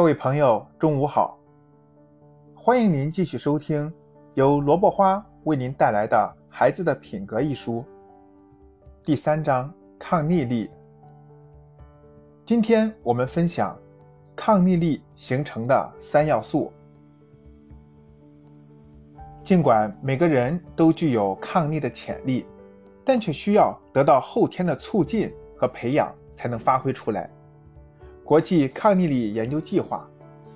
各位朋友，中午好！欢迎您继续收听由萝卜花为您带来的《孩子的品格》一书，第三章抗逆力。今天我们分享抗逆力形成的三要素。尽管每个人都具有抗逆的潜力，但却需要得到后天的促进和培养才能发挥出来。国际抗逆力研究计划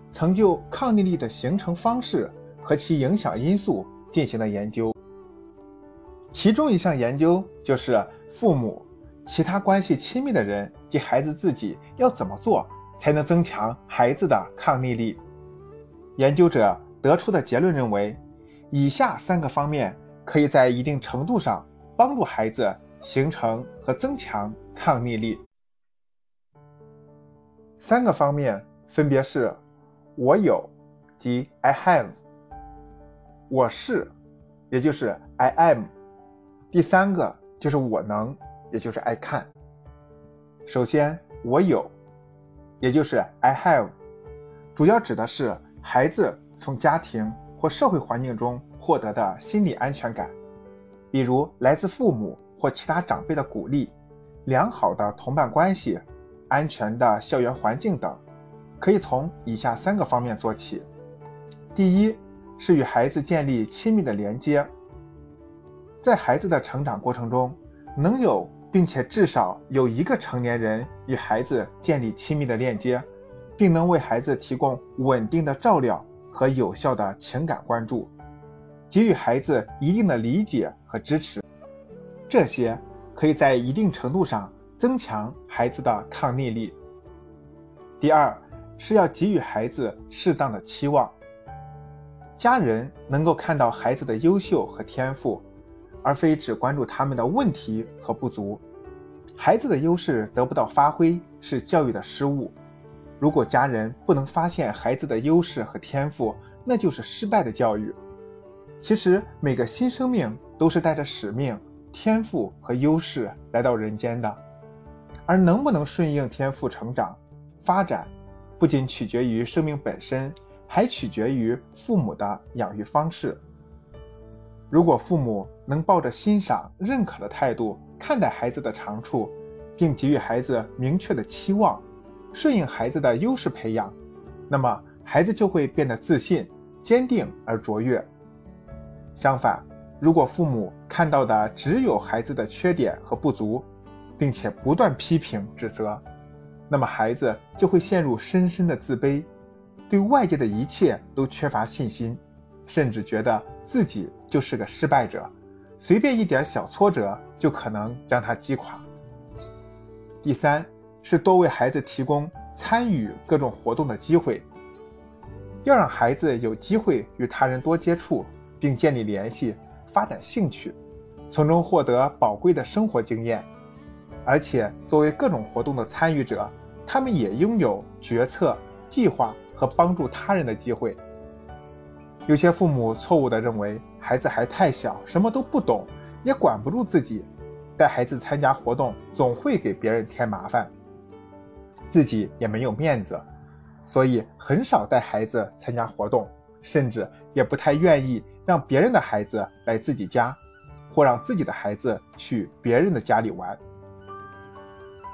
曾就抗逆力的形成方式和其影响因素进行了研究。其中一项研究就是父母、其他关系亲密的人及孩子自己要怎么做才能增强孩子的抗逆力。研究者得出的结论认为，以下三个方面可以在一定程度上帮助孩子形成和增强抗逆力。三个方面分别是：我有，即 I have；我是，也就是 I am；第三个就是我能，也就是 I can。首先，我有，也就是 I have，主要指的是孩子从家庭或社会环境中获得的心理安全感，比如来自父母或其他长辈的鼓励、良好的同伴关系。安全的校园环境等，可以从以下三个方面做起。第一是与孩子建立亲密的连接，在孩子的成长过程中，能有并且至少有一个成年人与孩子建立亲密的链接，并能为孩子提供稳定的照料和有效的情感关注，给予孩子一定的理解和支持，这些可以在一定程度上。增强孩子的抗逆力。第二是要给予孩子适当的期望。家人能够看到孩子的优秀和天赋，而非只关注他们的问题和不足。孩子的优势得不到发挥是教育的失误。如果家人不能发现孩子的优势和天赋，那就是失败的教育。其实每个新生命都是带着使命、天赋和优势来到人间的。而能不能顺应天赋成长、发展，不仅取决于生命本身，还取决于父母的养育方式。如果父母能抱着欣赏、认可的态度看待孩子的长处，并给予孩子明确的期望，顺应孩子的优势培养，那么孩子就会变得自信、坚定而卓越。相反，如果父母看到的只有孩子的缺点和不足，并且不断批评指责，那么孩子就会陷入深深的自卑，对外界的一切都缺乏信心，甚至觉得自己就是个失败者，随便一点小挫折就可能将他击垮。第三是多为孩子提供参与各种活动的机会，要让孩子有机会与他人多接触，并建立联系，发展兴趣，从中获得宝贵的生活经验。而且，作为各种活动的参与者，他们也拥有决策、计划和帮助他人的机会。有些父母错误地认为孩子还太小，什么都不懂，也管不住自己，带孩子参加活动总会给别人添麻烦，自己也没有面子，所以很少带孩子参加活动，甚至也不太愿意让别人的孩子来自己家，或让自己的孩子去别人的家里玩。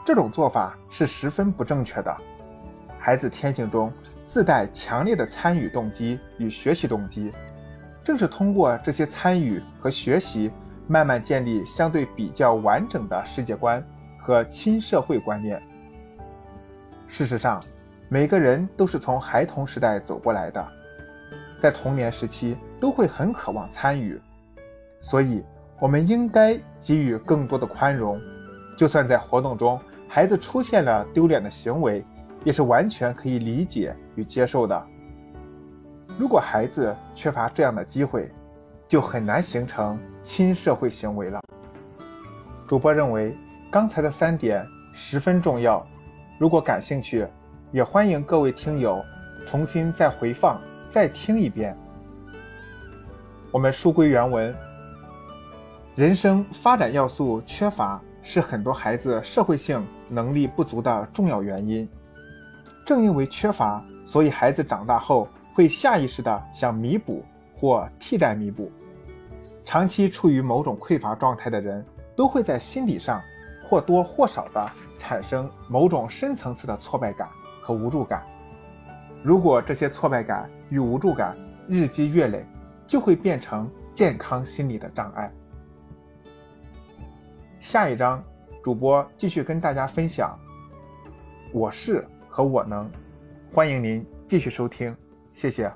这种做法是十分不正确的。孩子天性中自带强烈的参与动机与学习动机，正是通过这些参与和学习，慢慢建立相对比较完整的世界观和亲社会观念。事实上，每个人都是从孩童时代走过来的，在童年时期都会很渴望参与，所以我们应该给予更多的宽容，就算在活动中。孩子出现了丢脸的行为，也是完全可以理解与接受的。如果孩子缺乏这样的机会，就很难形成亲社会行为了。主播认为刚才的三点十分重要，如果感兴趣，也欢迎各位听友重新再回放再听一遍。我们书归原文，人生发展要素缺乏。是很多孩子社会性能力不足的重要原因。正因为缺乏，所以孩子长大后会下意识的想弥补或替代弥补。长期处于某种匮乏状态的人，都会在心理上或多或少的产生某种深层次的挫败感和无助感。如果这些挫败感与无助感日积月累，就会变成健康心理的障碍。下一章，主播继续跟大家分享“我是”和“我能”，欢迎您继续收听，谢谢。